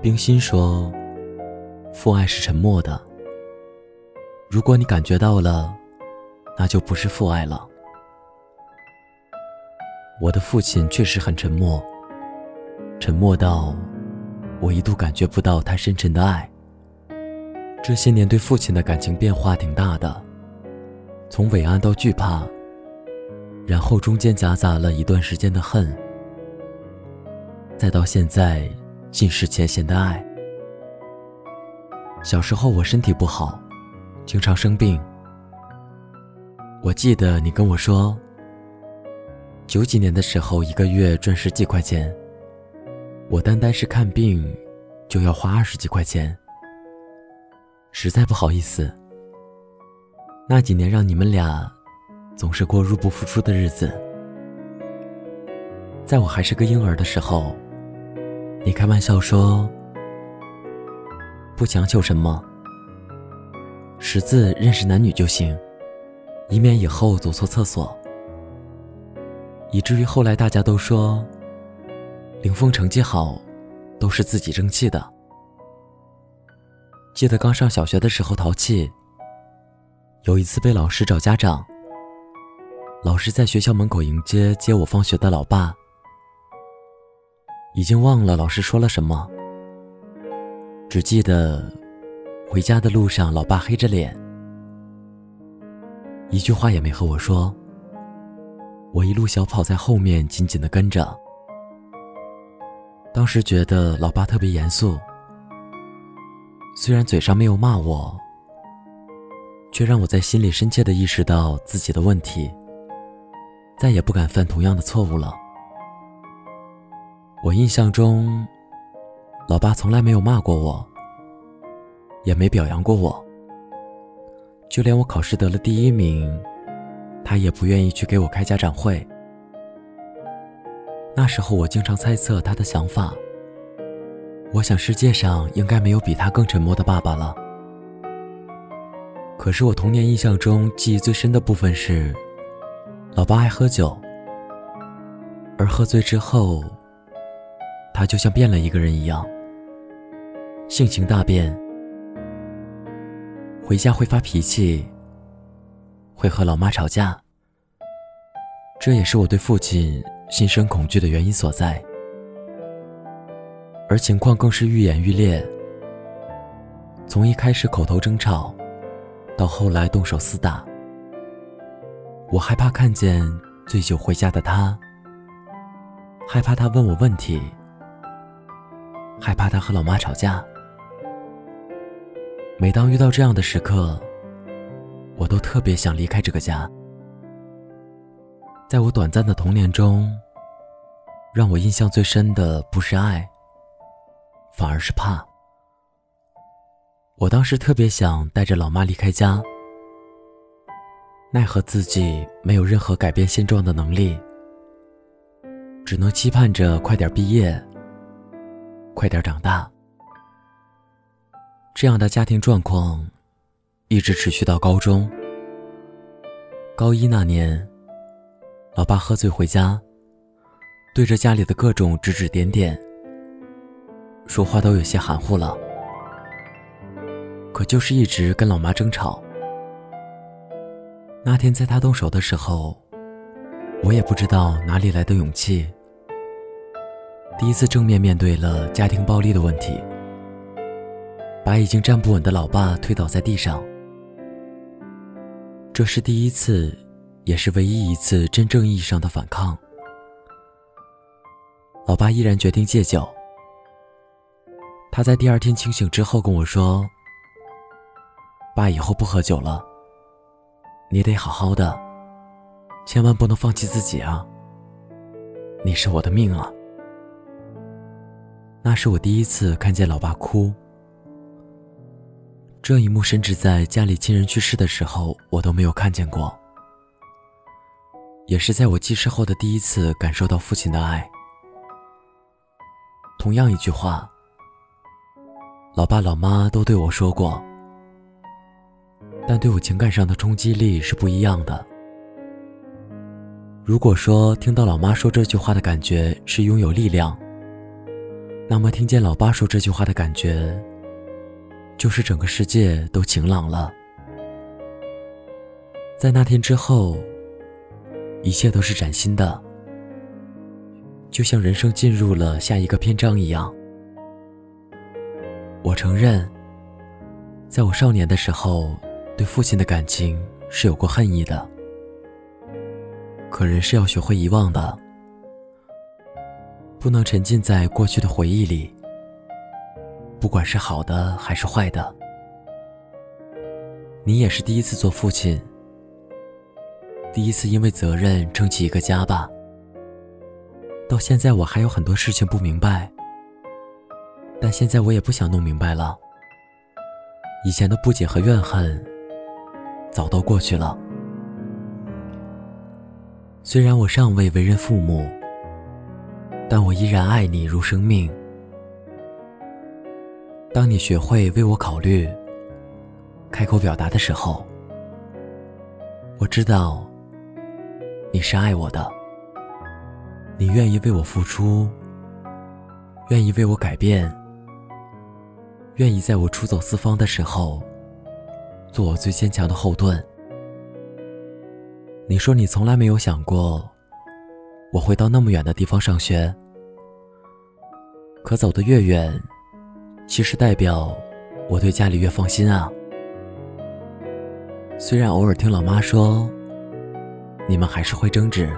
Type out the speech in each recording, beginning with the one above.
冰心说：“父爱是沉默的。如果你感觉到了，那就不是父爱了。”我的父亲确实很沉默，沉默到我一度感觉不到他深沉的爱。这些年对父亲的感情变化挺大的，从伟岸到惧怕，然后中间夹杂了一段时间的恨，再到现在。尽释前嫌的爱。小时候我身体不好，经常生病。我记得你跟我说，九几年的时候一个月赚十几块钱，我单单是看病就要花二十几块钱，实在不好意思。那几年让你们俩总是过入不敷出的日子，在我还是个婴儿的时候。你开玩笑说：“不强求什么，识字认识男女就行，以免以后走错厕所。”以至于后来大家都说，凌峰成绩好，都是自己争气的。记得刚上小学的时候淘气，有一次被老师找家长，老师在学校门口迎接接我放学的老爸。已经忘了老师说了什么，只记得回家的路上，老爸黑着脸，一句话也没和我说。我一路小跑在后面，紧紧的跟着。当时觉得老爸特别严肃，虽然嘴上没有骂我，却让我在心里深切的意识到自己的问题，再也不敢犯同样的错误了。我印象中，老爸从来没有骂过我，也没表扬过我。就连我考试得了第一名，他也不愿意去给我开家长会。那时候我经常猜测他的想法。我想世界上应该没有比他更沉默的爸爸了。可是我童年印象中记忆最深的部分是，老爸爱喝酒，而喝醉之后。他就像变了一个人一样，性情大变，回家会发脾气，会和老妈吵架。这也是我对父亲心生恐惧的原因所在。而情况更是愈演愈烈，从一开始口头争吵，到后来动手厮打。我害怕看见醉酒回家的他，害怕他问我问题。害怕他和老妈吵架。每当遇到这样的时刻，我都特别想离开这个家。在我短暂的童年中，让我印象最深的不是爱，反而是怕。我当时特别想带着老妈离开家，奈何自己没有任何改变现状的能力，只能期盼着快点毕业。快点长大。这样的家庭状况一直持续到高中。高一那年，老爸喝醉回家，对着家里的各种指指点点，说话都有些含糊了。可就是一直跟老妈争吵。那天在他动手的时候，我也不知道哪里来的勇气。第一次正面面对了家庭暴力的问题，把已经站不稳的老爸推倒在地上。这是第一次，也是唯一一次真正意义上的反抗。老爸依然决定戒酒。他在第二天清醒之后跟我说：“爸，以后不喝酒了。你得好好的，千万不能放弃自己啊！你是我的命啊！”那是我第一次看见老爸哭，这一幕甚至在家里亲人去世的时候我都没有看见过，也是在我记事后的第一次感受到父亲的爱。同样一句话，老爸老妈都对我说过，但对我情感上的冲击力是不一样的。如果说听到老妈说这句话的感觉是拥有力量，那么听见老爸说这句话的感觉，就是整个世界都晴朗了。在那天之后，一切都是崭新的，就像人生进入了下一个篇章一样。我承认，在我少年的时候，对父亲的感情是有过恨意的。可人是要学会遗忘的，不能沉浸在过去的回忆里。不管是好的还是坏的，你也是第一次做父亲，第一次因为责任撑起一个家吧。到现在我还有很多事情不明白，但现在我也不想弄明白了。以前的不解和怨恨，早都过去了。虽然我尚未为人父母，但我依然爱你如生命。当你学会为我考虑、开口表达的时候，我知道你是爱我的。你愿意为我付出，愿意为我改变，愿意在我出走四方的时候，做我最坚强的后盾。你说你从来没有想过，我会到那么远的地方上学。可走得越远，其实代表我对家里越放心啊。虽然偶尔听老妈说，你们还是会争执，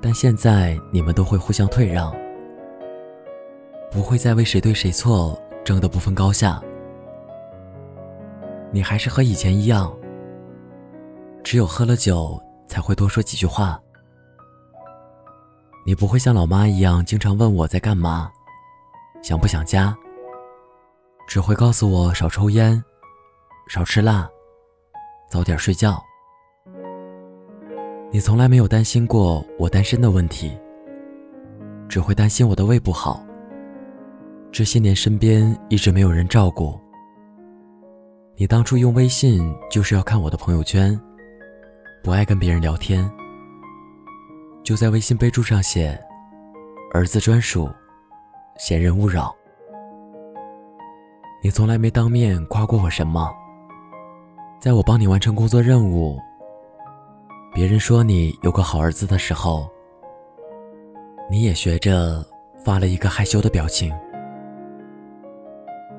但现在你们都会互相退让，不会再为谁对谁错争得不分高下。你还是和以前一样。只有喝了酒才会多说几句话。你不会像老妈一样经常问我在干嘛，想不想家。只会告诉我少抽烟，少吃辣，早点睡觉。你从来没有担心过我单身的问题，只会担心我的胃不好。这些年身边一直没有人照顾。你当初用微信就是要看我的朋友圈。不爱跟别人聊天，就在微信备注上写“儿子专属，闲人勿扰”。你从来没当面夸过我什么，在我帮你完成工作任务，别人说你有个好儿子的时候，你也学着发了一个害羞的表情。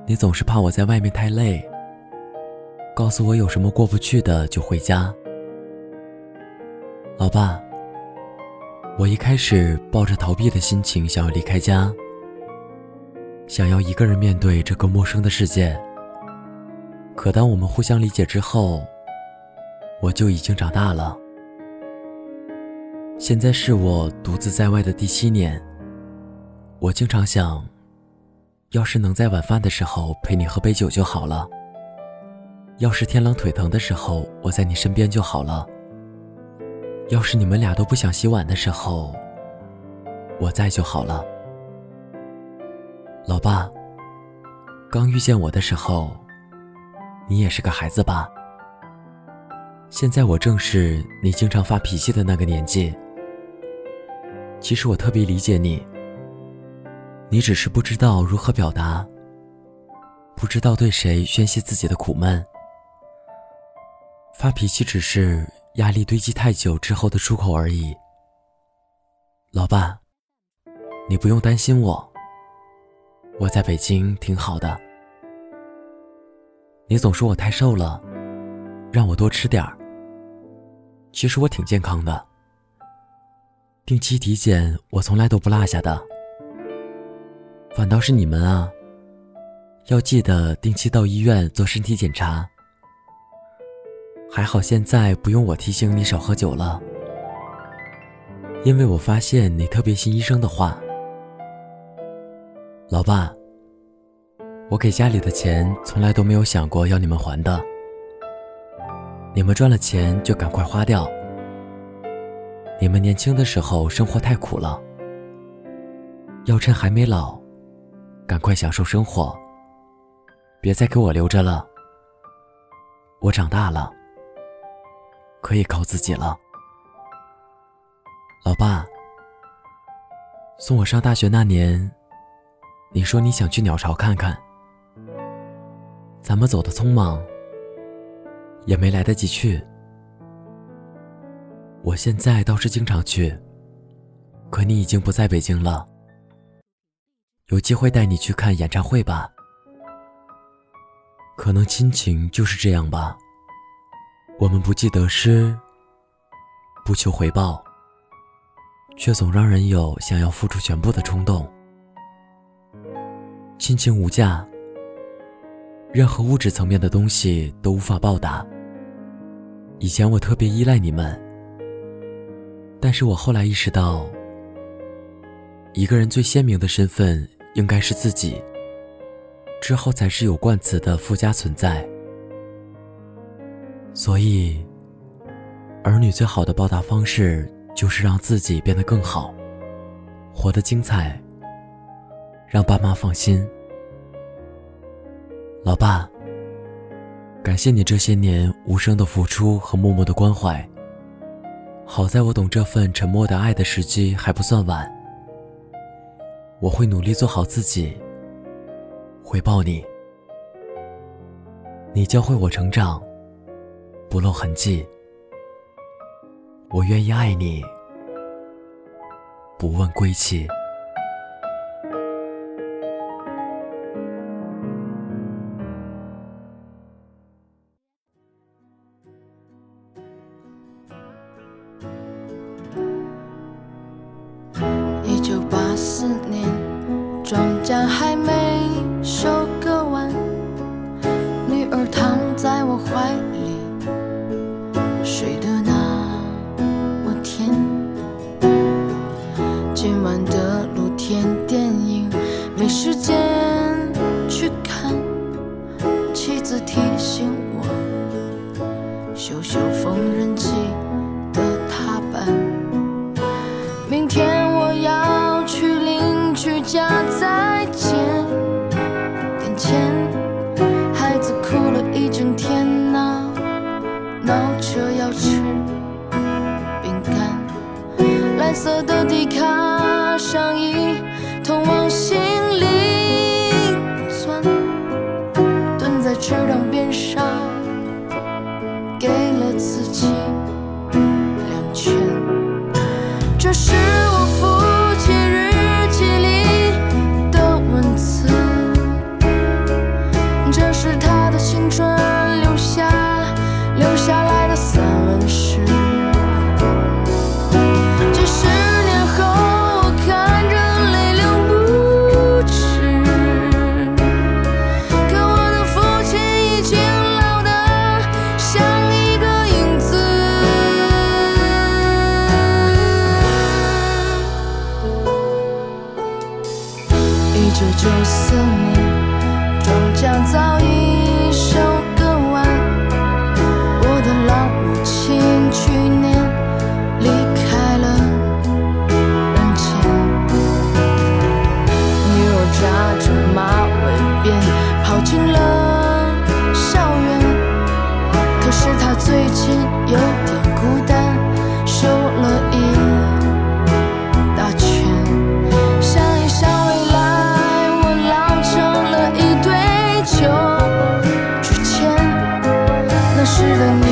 你总是怕我在外面太累，告诉我有什么过不去的就回家。老爸，我一开始抱着逃避的心情想要离开家，想要一个人面对这个陌生的世界。可当我们互相理解之后，我就已经长大了。现在是我独自在外的第七年，我经常想，要是能在晚饭的时候陪你喝杯酒就好了；要是天冷腿疼的时候，我在你身边就好了。要是你们俩都不想洗碗的时候，我在就好了。老爸，刚遇见我的时候，你也是个孩子吧？现在我正是你经常发脾气的那个年纪。其实我特别理解你，你只是不知道如何表达，不知道对谁宣泄自己的苦闷。发脾气只是。压力堆积太久之后的出口而已。老爸，你不用担心我，我在北京挺好的。你总说我太瘦了，让我多吃点儿。其实我挺健康的，定期体检我从来都不落下的。反倒是你们啊，要记得定期到医院做身体检查。还好现在不用我提醒你少喝酒了，因为我发现你特别信医生的话。老爸，我给家里的钱从来都没有想过要你们还的，你们赚了钱就赶快花掉。你们年轻的时候生活太苦了，要趁还没老，赶快享受生活，别再给我留着了。我长大了。可以靠自己了。老爸，送我上大学那年，你说你想去鸟巢看看，咱们走的匆忙，也没来得及去。我现在倒是经常去，可你已经不在北京了。有机会带你去看演唱会吧。可能亲情就是这样吧。我们不计得失，不求回报，却总让人有想要付出全部的冲动。亲情无价，任何物质层面的东西都无法报答。以前我特别依赖你们，但是我后来意识到，一个人最鲜明的身份应该是自己。之后才是有冠词的附加存在，所以，儿女最好的报答方式就是让自己变得更好，活得精彩，让爸妈放心。老爸，感谢你这些年无声的付出和默默的关怀。好在我懂这份沉默的爱的时机还不算晚，我会努力做好自己。回报你，你教会我成长，不露痕迹。我愿意爱你，不问归期。干。蓝色的迪卡上衣，通往心里钻。蹲在池塘边上，给了自己两拳。这是。我去年离开了人间你儿扎着马尾辫跑进了校园可是他最近有点孤单瘦了一大圈想一想未来我老成了一堆旧纸钱那时的你